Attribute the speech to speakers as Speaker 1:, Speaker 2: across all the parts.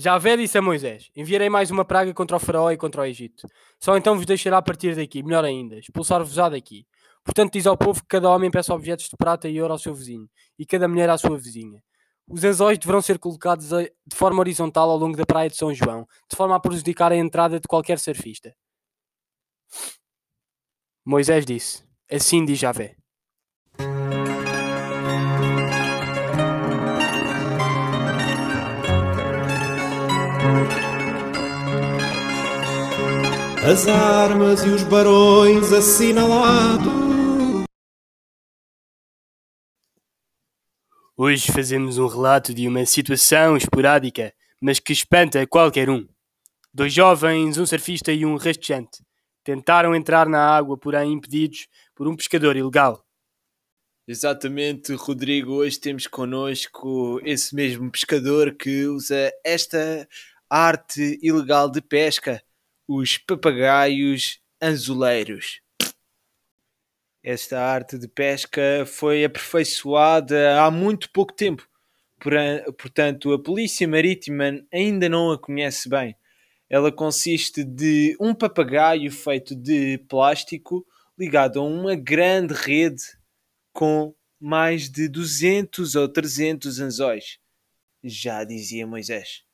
Speaker 1: Javé disse a Moisés: Enviarei mais uma praga contra o Faraó e contra o Egito. Só então vos deixará partir daqui, melhor ainda, expulsar-vos-á daqui. Portanto, diz ao povo que cada homem peça objetos de prata e ouro ao seu vizinho, e cada mulher à sua vizinha. Os anzóis deverão ser colocados de forma horizontal ao longo da praia de São João, de forma a prejudicar a entrada de qualquer surfista. Moisés disse: Assim diz Javé.
Speaker 2: As armas e os barões assinalados.
Speaker 1: Hoje fazemos um relato de uma situação esporádica, mas que espanta qualquer um. Dois jovens, um surfista e um rastejante, tentaram entrar na água, porém impedidos por um pescador ilegal.
Speaker 3: Exatamente, Rodrigo. Hoje temos connosco esse mesmo pescador que usa esta arte ilegal de pesca, os papagaios anzoleiros. Esta arte de pesca foi aperfeiçoada há muito pouco tempo, portanto, a Polícia Marítima ainda não a conhece bem. Ela consiste de um papagaio feito de plástico ligado a uma grande rede com mais de 200 ou 300 anzóis. Já dizia Moisés.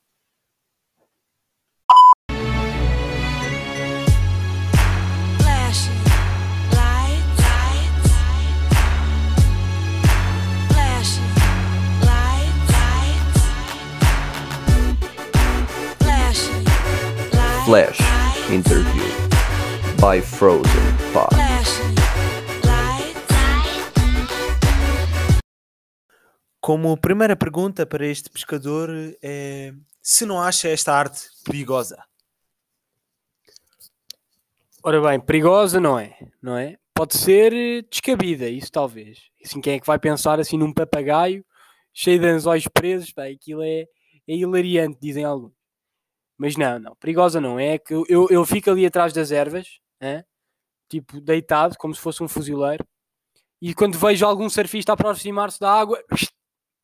Speaker 4: Flash Interview by Frozen Pop.
Speaker 3: Como primeira pergunta para este pescador é se não acha esta arte perigosa.
Speaker 1: Ora bem, perigosa não é, não é? Pode ser descabida, isso talvez. Assim, quem é que vai pensar assim num papagaio cheio de anzóis presos? Pá, aquilo é, é hilariante, dizem alguns. Mas não, não, perigosa não é. que eu, eu fico ali atrás das ervas, tipo deitado, como se fosse um fuzileiro, e quando vejo algum surfista aproximar-se da água,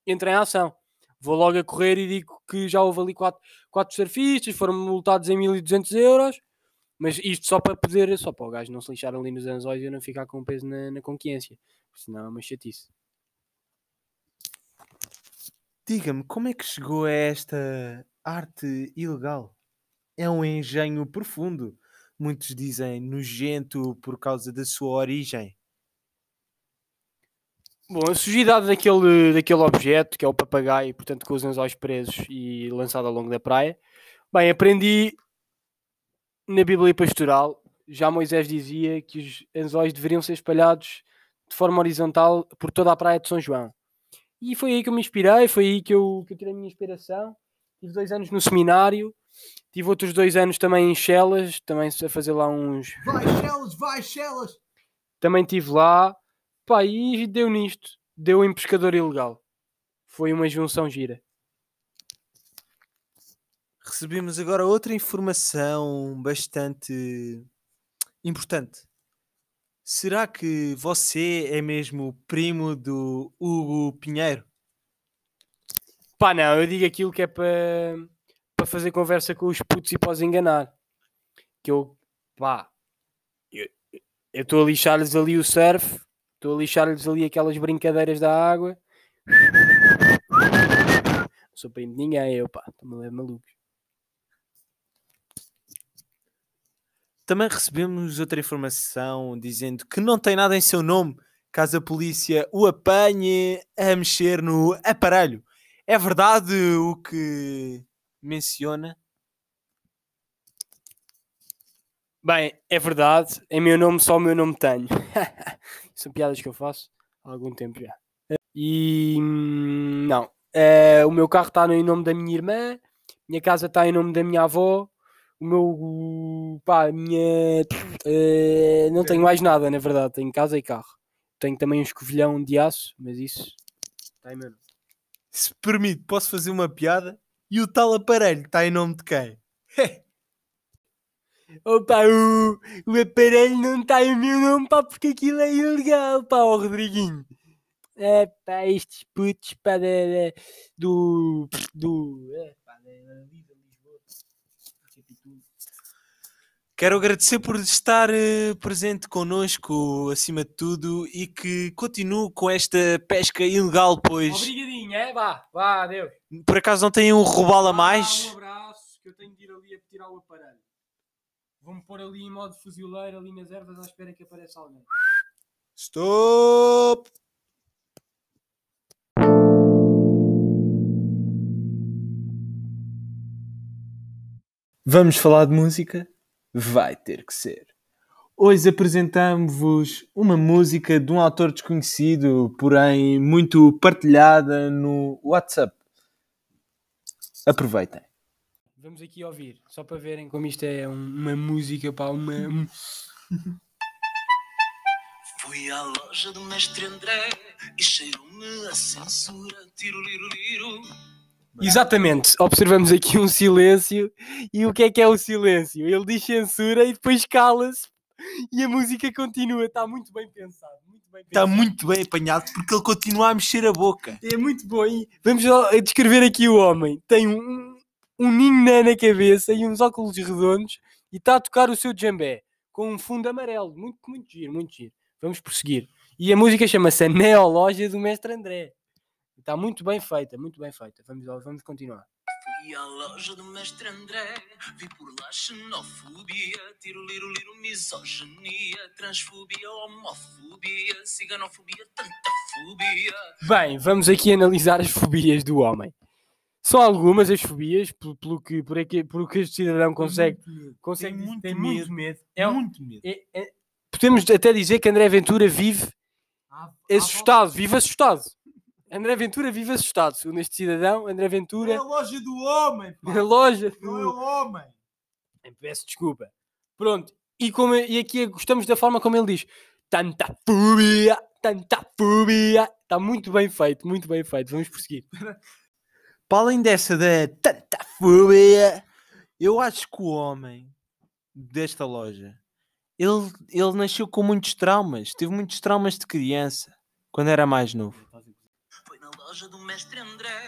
Speaker 1: entra em ação. Vou logo a correr e digo que já houve ali quatro, quatro surfistas, foram multados em 1200 euros. Mas isto só para poder, só para o gajo não se lixar ali nos anzóis e eu não ficar com peso na, na consciência. Senão é uma chatice.
Speaker 3: Diga-me, como é que chegou a esta arte ilegal? É um engenho profundo. Muitos dizem nojento por causa da sua origem.
Speaker 1: Bom, a sujidade daquele, daquele objeto, que é o papagaio, portanto com os anzóis presos e lançado ao longo da praia. Bem, aprendi na Bíblia Pastoral, já Moisés dizia que os anzóis deveriam ser espalhados de forma horizontal por toda a praia de São João. E foi aí que eu me inspirei, foi aí que eu, que eu tirei a minha inspiração. Tive dois anos no seminário, tive outros dois anos também em Chelas, também a fazer lá uns.
Speaker 2: Vai, Chelas, vai, Chelas!
Speaker 1: Também estive lá, Pá, e deu nisto. Deu em pescador ilegal. Foi uma junção gira.
Speaker 3: Recebemos agora outra informação bastante importante. Será que você é mesmo primo do Hugo Pinheiro?
Speaker 1: Pá, não, eu digo aquilo que é para para fazer conversa com os putos e para os enganar. Que eu, pá, eu estou a lixar-lhes ali o surf Estou a lixar-lhes ali aquelas brincadeiras da água. Não sou primo de ninguém, eu pá, estou-me a malucos.
Speaker 3: Também recebemos outra informação dizendo que não tem nada em seu nome caso a polícia o apanhe a mexer no aparelho. É verdade o que menciona?
Speaker 1: Bem, é verdade. Em meu nome, só o meu nome tenho. São piadas que eu faço há algum tempo já. E não. É, o meu carro está em nome da minha irmã, minha casa está em nome da minha avó, o meu pá, minha é, não tenho mais nada, na verdade. Tenho casa e carro. Tenho também um escovilhão de aço, mas isso está em meu nome
Speaker 3: se permite, posso fazer uma piada? E o tal aparelho está em nome de quem?
Speaker 1: Opa, o, o aparelho não está em meu nome, pá, porque aquilo é ilegal, pá, o Rodriguinho. É, pá, estes putos, pá, do. do. É, pá, da Lisboa.
Speaker 3: Quero agradecer por estar eh, presente connosco, acima de tudo, e que continue com esta pesca ilegal, pois.
Speaker 1: Obrigado é? Vá, vá, adeus.
Speaker 3: por acaso não tem um robalo a mais.
Speaker 1: Um abraço, que eu tenho de ir ali a tirar o aparelho. Vou-me pôr ali em modo fuzileiro, ali nas ervas, à espera que apareça alguém.
Speaker 3: Stop! Vamos falar de música? Vai ter que ser. Hoje apresentamos-vos uma música de um autor desconhecido, porém muito partilhada no WhatsApp. Aproveitem.
Speaker 1: Vamos aqui ouvir, só para verem como isto é um- uma música, pá, uma... um-
Speaker 5: Fui à loja do mestre André e cheirou-me a censura. Tiro, liro, liro.
Speaker 1: Exatamente, observamos aqui um silêncio, e o que é que é o silêncio? Ele diz censura e depois cala-se, e a música continua, está muito bem pensado, muito bem
Speaker 3: Está muito bem apanhado porque ele continua a mexer a boca.
Speaker 1: É muito bom. E vamos só descrever aqui o homem. Tem um, um ninho na- cabeça e uns óculos redondos e está a tocar o seu djambé com um fundo amarelo. Muito, muito giro, muito giro. Vamos prosseguir. E a música chama-se A Neologia do Mestre André. Está muito bem feita, muito bem feita. Vamos, vamos continuar.
Speaker 5: À loja do mestre André, vi por lá xenofobia, tiro, liro, liro, misoginia, transfobia, homofobia, ciganofobia, tanta fobia.
Speaker 1: Bem, vamos aqui analisar as fobias do homem. São algumas as fobias, pelo, pelo que, por, aqui, por que este cidadão consegue, consegue
Speaker 3: Tem muito
Speaker 1: tem
Speaker 3: medo.
Speaker 1: muito medo. É
Speaker 3: muito medo.
Speaker 1: é- é- podemos até dizer que André Ventura vive assustado, vive assustado. André Ventura vive assustado. Segundo este cidadão, André Ventura,
Speaker 3: a loja do homem,
Speaker 1: na loja.
Speaker 3: o homem.
Speaker 1: Peço desculpa. Pronto. E, como, e aqui gostamos da forma como ele diz: tanta fobia, tanta fobia. Está muito bem feito, muito bem feito. Vamos prosseguir.
Speaker 3: Para além dessa da tanta fobia, eu acho que o homem desta loja, ele, ele nasceu com muitos traumas, teve muitos traumas de criança, quando era mais novo.
Speaker 5: Na loja do mestre André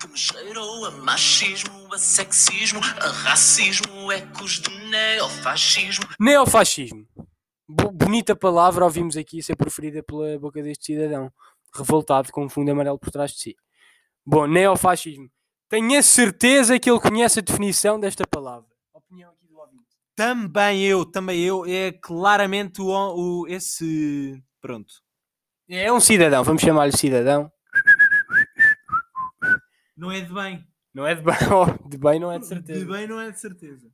Speaker 5: que me cheirou a machismo, a sexismo, a racismo, ecos de neofascismo.
Speaker 1: Neofascismo. Bo- bonita palavra, ouvimos aqui ser proferida pela boca deste cidadão, revoltado com um fundo amarelo por trás de si. Bom, neofascismo. Tenho a certeza que ele conhece a definição desta palavra. Opinião aqui do ouvinte.
Speaker 3: Também eu, também eu, é claramente o, o esse. Pronto.
Speaker 1: É um cidadão, vamos chamar-lhe cidadão.
Speaker 3: Não é de bem.
Speaker 1: Não é de bem, oh, de bem não é de certeza.
Speaker 3: bem não é de certeza.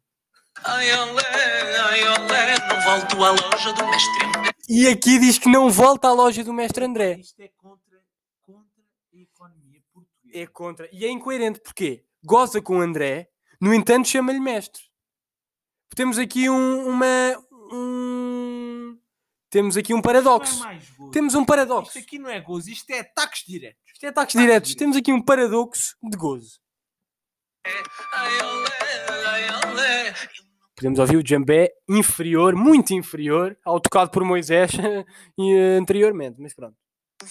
Speaker 5: Ai olé, ai olé, não volto à loja do mestre André.
Speaker 1: E aqui diz que não volta à loja do mestre André.
Speaker 3: Isto é contra, contra a economia portuguesa.
Speaker 1: É contra. E é incoerente, porquê? Goza com o André, no entanto chama-lhe mestre. Temos aqui um, uma... um- Temos aqui um paradoxo.
Speaker 3: gozo.
Speaker 1: Temos um paradoxo.
Speaker 3: Isto aqui não é gozo, isto é ataques diretos.
Speaker 1: Isto é ataques diretos. Temos aqui um paradoxo de gozo. Podemos ouvir o djambé inferior, muito inferior, ao tocado por Moisés eh, anteriormente. Mas pronto.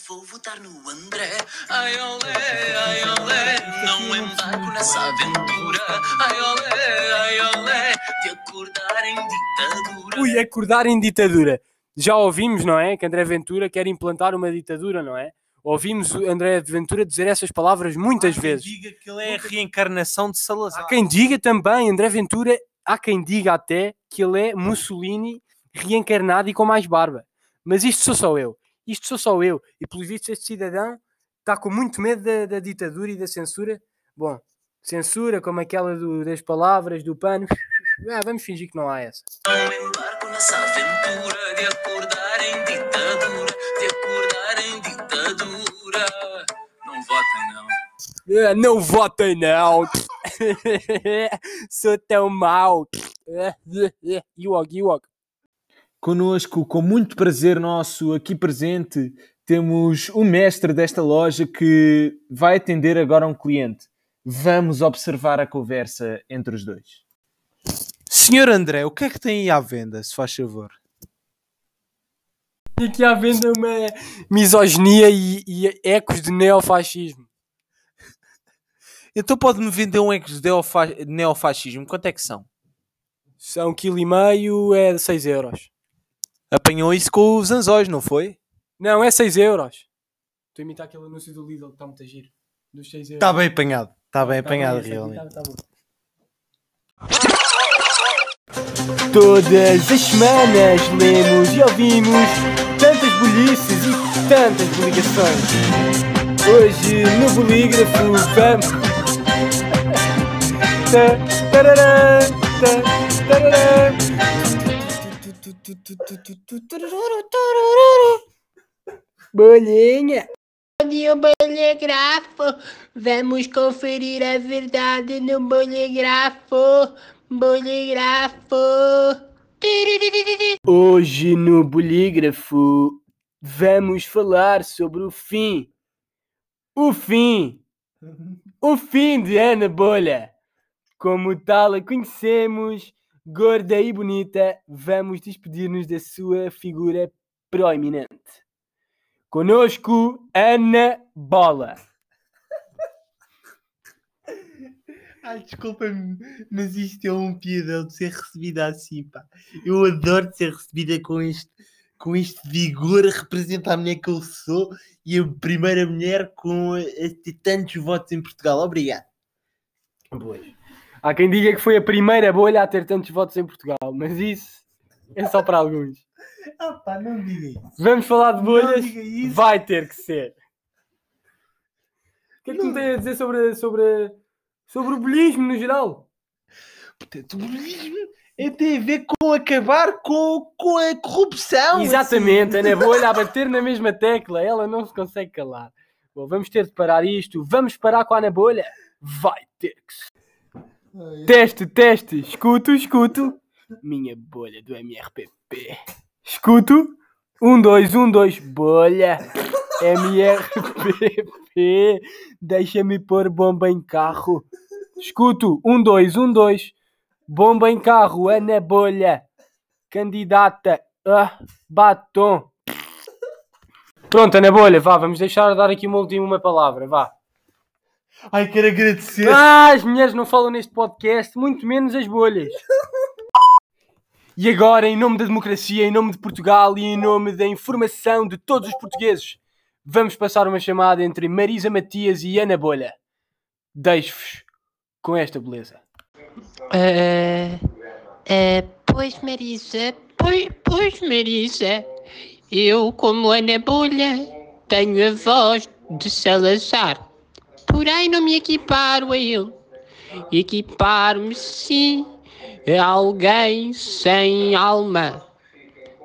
Speaker 5: Vou votar no André. Ai olé, ai olé, não embarco nessa aventura. Ai olé, ai olé, de acordar em ditadura.
Speaker 1: Ui, acordar em ditadura. Já ouvimos, não é? Que André Ventura quer implantar uma ditadura, não é? Ouvimos o André Ventura dizer essas palavras muitas vezes.
Speaker 3: diga que ele é a reencarnação de Salazar.
Speaker 1: Há quem diga também, André Ventura, há quem diga até que ele é Mussolini reencarnado e com mais barba. Mas isto sou só eu. Isto sou só eu. E pelo visto este cidadão está com muito medo da, da ditadura e da censura. Bom, censura como aquela do- das palavras, do pano. Ah, vamos fingir que não há essa.
Speaker 5: Não embarco nessa aventura de acordar em ditadura. De acordar em ditadura. Não votem, não.
Speaker 1: Ah, não votem não. Sou tão mau. Ewok, Ewok.
Speaker 3: Conosco, com muito prazer nosso aqui presente, temos o mestre desta loja que vai atender agora um cliente. Vamos observar a conversa entre os dois. Senhor André, o que é que tem aí à venda, se faz favor?
Speaker 1: Aqui à venda uma misoginia e, e ecos de neofascismo.
Speaker 3: Então pode-me vender um ex de neofa- neofascismo? Quanto é que são?
Speaker 1: São um quilo e meio, é 6 euros.
Speaker 6: Apanhou isso com os anzóis, não foi?
Speaker 1: Não, é 6 euros. Estou a imitar aquele anúncio do Lidl que está muito a giro. Dos 6 euros.
Speaker 6: Está bem apanhado. Está bem
Speaker 1: Tá
Speaker 6: apanhado,
Speaker 1: aqui
Speaker 6: realmente.
Speaker 1: tá- tá bom. Todas as semanas lemos e ouvimos tantas bolhices e tantas ligações. Hoje no bolígrafo vamos. Ta- tarará, ta- tarará. Bolhinha.
Speaker 7: Dia bolígrafo, vamos conferir a verdade no bolígrafo, bolígrafo.
Speaker 1: Hoje no bolígrafo vamos falar sobre o fim. O fim. O fim de Ana Bolha. Como tal a conhecemos, gorda e bonita, vamos despedir-nos da sua figura proeminente. Conosco, Ana Bola.
Speaker 6: Ai, desculpa-me, mas isto é um piadão de ser recebida assim, pá. Eu adoro ser recebida com este, com este vigor a representar a mulher que eu sou e a primeira mulher com ter tantos votos em Portugal. Obrigado.
Speaker 1: Há quem diga que foi a primeira bolha a ter tantos votos em Portugal, mas isso é só para alguns.
Speaker 6: Ah, pá, não diga isso.
Speaker 1: Vamos falar de
Speaker 6: Não
Speaker 1: bolhas?
Speaker 6: diga isso.
Speaker 1: Vai ter que ser. O que é que tu me tens a dizer sobre, sobre, sobre o bolismo no geral?
Speaker 6: Portanto, o bolismo é tem a ver com acabar com, com a corrupção.
Speaker 1: Exatamente, Ana Bolha a bater na mesma tecla, ela não se consegue calar. Bom, vamos ter de parar isto. Vamos parar com a Ana Bolha? Vai ter que ser. Teste, teste, escuto, escuto. Minha bolha do MRPP. Escuto. Um, dois, um, dois, bolha. MRPP. Deixa-me pôr bomba em carro. Escuto. Um, dois, um, dois. Bomba em carro, Ana Bolha. Candidata a batom. Pronto, Ana Bolha, vá, vamos deixar de dar aqui uma última uma palavra, vá.
Speaker 6: Ai, quero agradecer.
Speaker 1: Ah, as mulheres não falam neste podcast, muito menos as bolhas. E agora, em nome da democracia, em nome de Portugal e em nome da informação de todos os portugueses, vamos passar uma chamada entre Marisa Matias e Ana Bolha. Deixo-vos com esta beleza.
Speaker 7: Eh, eh, pois Marisa, pois, pois Marisa, eu como Ana Bolha tenho a voz de Salazar, porém não me equiparo a ele. Equiparo-me sim a alguém sem alma,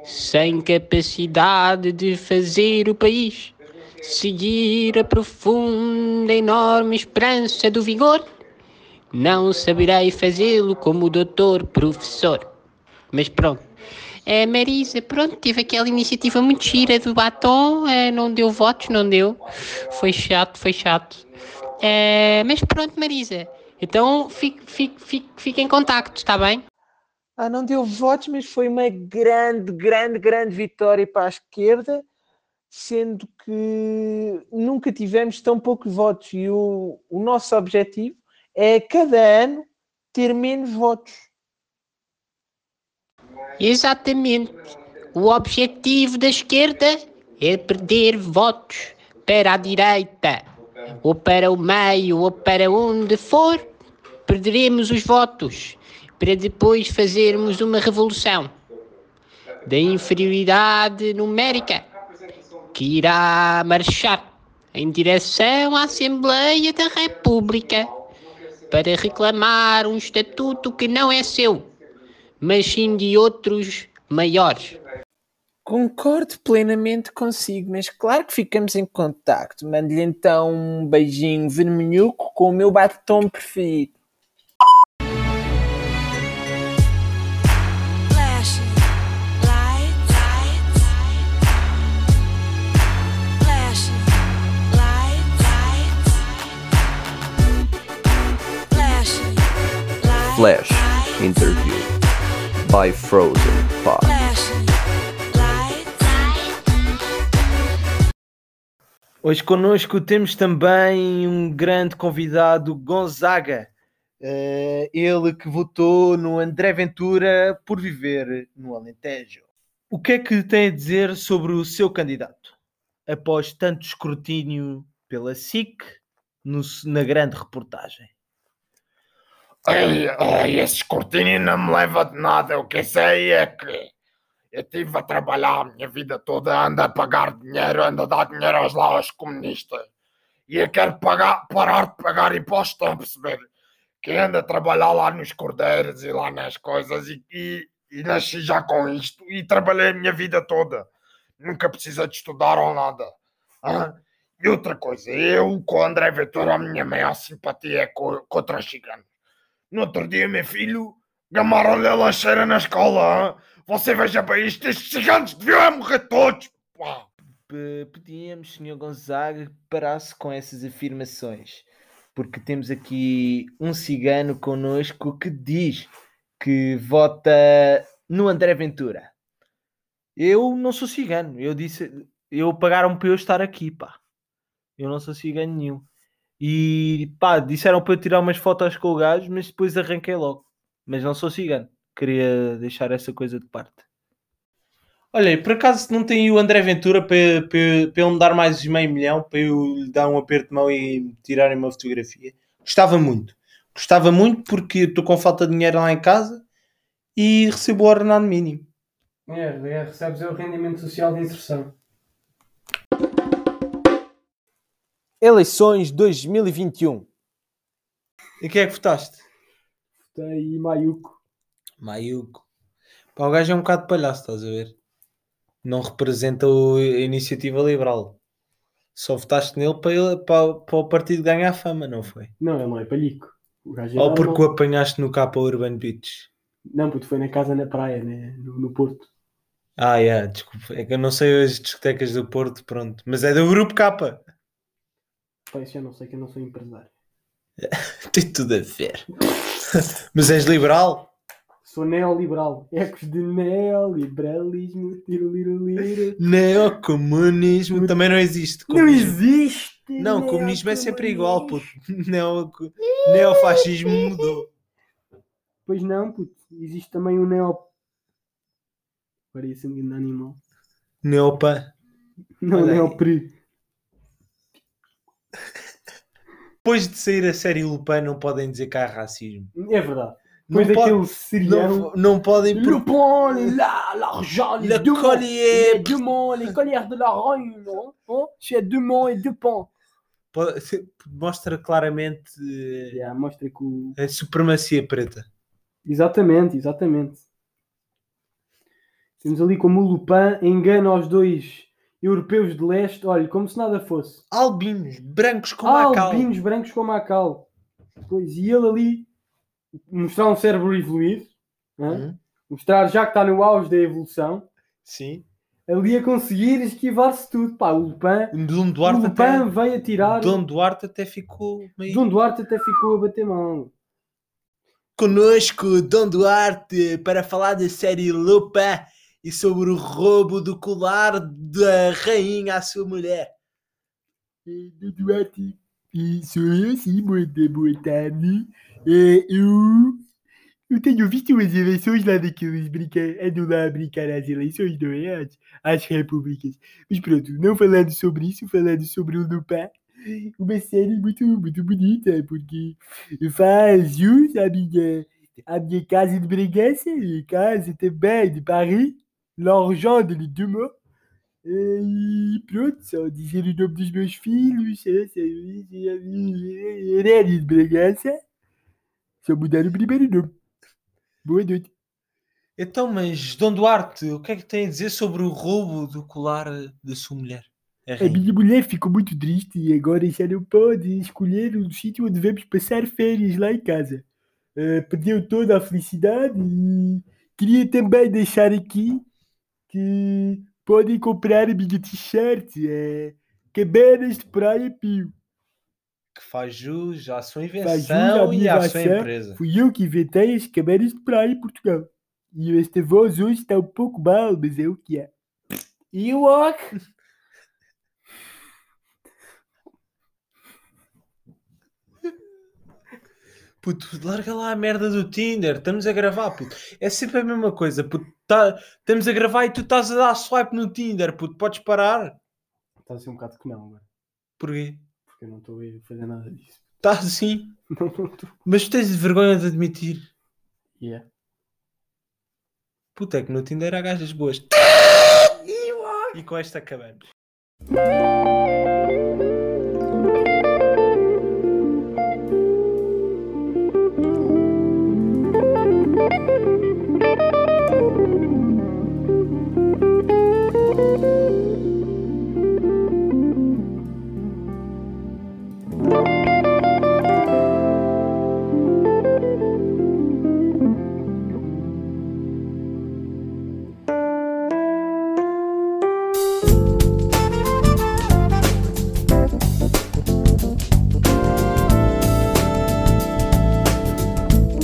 Speaker 7: sem capacidade de fazer o país seguir a profunda, enorme esperança do vigor. Não saberei fazê-lo como doutor professor. Mas pronto. É, Marisa, pronto, teve aquela iniciativa muito gira do batom, é, não deu votos, não deu. Foi chato, foi chato. É, mas pronto, Marisa. Então fique, fique, fique, fique em contacto, está bem?
Speaker 8: Ah, não deu votos, mas foi uma grande, grande, grande vitória para a esquerda, sendo que nunca tivemos tão poucos votos e o, o nosso objetivo é cada ano ter menos votos.
Speaker 7: Exatamente. O objetivo da esquerda é perder votos para a direita, ou para o meio, ou para onde for. Perderemos os votos para depois fazermos uma revolução da inferioridade numérica que irá marchar em direção à Assembleia da República para reclamar um estatuto que não é seu mas sim de outros maiores.
Speaker 8: Concordo plenamente consigo, mas claro que ficamos em contacto. Mando-lhe então um beijinho vermelhuco com o meu batom preferido.
Speaker 4: Flash Interview by Frozen Fox.
Speaker 6: Hoje connosco temos também um grande convidado, Gonzaga.
Speaker 9: Eh, ele que votou no André Ventura por viver no Alentejo. O que é que tem a dizer sobre o seu candidato? Após tanto escrutínio pela SIC no- na grande reportagem.
Speaker 10: Ai, ai, esse escrutínio não me leva de nada. O que sei é que eu estive a trabalhar a minha vida toda, ando a pagar dinheiro, ando a dar dinheiro aos lá aos comunistas. E eu quero pagar, parar de pagar impostos, estão a perceber? Que ando a trabalhar lá nos cordeiros e lá nas coisas e, e, e nasci já com isto e trabalhei a minha vida toda. Nunca precisei de estudar ou nada. hã? E outra coisa, eu com o André Ventura, a minha maior simpatia é co- contra os ciganos. No outro dia, meu filho, gamaram-lhe a lancheira na escola. hã? Você veja bem estes ciganos deviam morrer todos. Pá.
Speaker 9: Pedíamos, Sr. Gonzaga, que parasse com essas afirmações, porque temos aqui um cigano connosco que diz que vota no André Ventura. Eu não sou cigano, eu disse, eu pagaram para eu estar aqui, pá. Eu não sou cigano nenhum. E pá, disseram para eu tirar umas fotos com o gajo, mas depois arranquei logo. Mas não sou cigano. Queria deixar essa coisa de parte.
Speaker 3: Olha, e por acaso não tem aí o André Ventura para, para, para ele me dar mais meio milhão para eu lhe dar um aperto de mão e tirarem uma fotografia? Gostava muito. Gostava muito porque estou com falta de dinheiro lá em casa e recebo o ordenado mínimo.
Speaker 1: É, recebes o rendimento social de inserção.
Speaker 11: Eleições 2021.
Speaker 3: E quem é que votaste?
Speaker 1: Tem Maiuco.
Speaker 3: Maiuco. Pá, o gajo é um bocado palhaço, estás a ver? Não representa o- a iniciativa liberal. Só votaste nele para, ele, para, para o partido ganhar fama, não foi?
Speaker 1: Não, ele não é palhico. O gajo é
Speaker 3: Ou porque o apanhaste no capa Urban Beach?
Speaker 1: Não, porque foi na casa na praia, né? no, no Porto.
Speaker 3: Ah, é, desculpa. É que eu não sei as discotecas do Porto, pronto. Mas é do grupo K.
Speaker 1: Pá, isso já não sei que eu não sou empresário.
Speaker 3: Tem tudo a ver. Mas és liberal?
Speaker 1: Sou neoliberal. Ecos de neoliberalismo. Tiro, liro, liro.
Speaker 3: Neocomunismo também não existe.
Speaker 1: Não
Speaker 3: Comunismo-
Speaker 1: existe!
Speaker 3: Não, comunismo é sempre igual, puto. Neo, neofascismo mudou.
Speaker 1: Pois não, puto. Existe também o neo... Parece um grande animal.
Speaker 3: Neopan.
Speaker 1: Não,
Speaker 3: Olha aí. Depois de sair a série Lupin, não podem dizer que há racismo.
Speaker 1: É verdade.
Speaker 3: Não
Speaker 1: Depois
Speaker 3: pode-
Speaker 1: daquele serião...
Speaker 3: Não, não podem.
Speaker 1: Pont, là, l'argent,
Speaker 3: Le
Speaker 1: monts,
Speaker 3: collier.
Speaker 1: les monts, les collières de la non Hein C'est deux ponts.
Speaker 3: pode- Mostra claramente eh,
Speaker 1: Yeah, mostra que o...
Speaker 3: a supremacia preta.
Speaker 1: Exatamente, exatamente. Temos ali como o Lupin engana os dois europeus de leste, olha, como se nada fosse.
Speaker 3: Albinos, brancos como a cal.
Speaker 1: Albinos brancos como a cal. E ele ali mostrar um cérebro evoluído?
Speaker 3: Hum,
Speaker 1: mostrar já que está no auge da evolução,
Speaker 3: Sim.
Speaker 1: ali a conseguir esquivar-se tudo. Pá, o Lupin,
Speaker 3: Dom
Speaker 1: o
Speaker 3: Duarte
Speaker 1: Lupin
Speaker 3: até.
Speaker 1: veio a tirar.
Speaker 3: Dom Duarte até ficou meio.
Speaker 1: Dom Duarte até ficou a bater mão.
Speaker 3: Conosco, Dom Duarte, para falar da série Lupin e sobre o roubo do colar da rainha à sua mulher.
Speaker 1: Duarte, sou eu sim, boa boa tarde. Eu, eu tenho visto umas eleições lá daqueles brincar, andam lá a brincar às eleições, não é? Às, às repúblicas. Mas pronto, não falando sobre isso, falando sobre o Lupin. Uma série muito, muito bonita, porque faz jus à minha, à minha casa de Bragança e casa também de Paris, l'argent de les deux mots. E pronto, só dizer o nome dos meus filhos, é, é, é, Herédia de Bragança, só mudar o primeiro nome. Boa noite.
Speaker 3: Então, mas Dom Duarte, o que é que tem a dizer sobre o roubo do colar da sua mulher? A
Speaker 1: A minha mulher ficou muito triste e agora já não pode escolher o sítio onde vamos passar férias lá em casa. Eh, perdeu toda a felicidade e queria também deixar aqui que podem comprar minha t-shirt, é Cabanas de Praia Pio.
Speaker 3: Que faz jus à sua invenção e à sua empresa.
Speaker 1: Fui eu que inventei as cabanas de praia em Portugal. E esta voz hoje está um pouco mal, mas é o que é. E o walk?
Speaker 3: Puto, larga lá a merda do Tinder. Estamos a gravar, puto. É sempre a mesma coisa, puto. Tá, estamos a gravar e tu estás a dar swipe no Tinder, puto. Podes parar?
Speaker 1: Está a ser um bocado que não agora.
Speaker 3: Porquê?
Speaker 1: Porque eu não estou a fazer nada disso.
Speaker 3: Está assim.
Speaker 1: Não, não estou.
Speaker 3: Mas tu tens vergonha de admitir.
Speaker 1: Yeah.
Speaker 3: Puta, é que no Tinder há gajas boas. E com esta acabamos.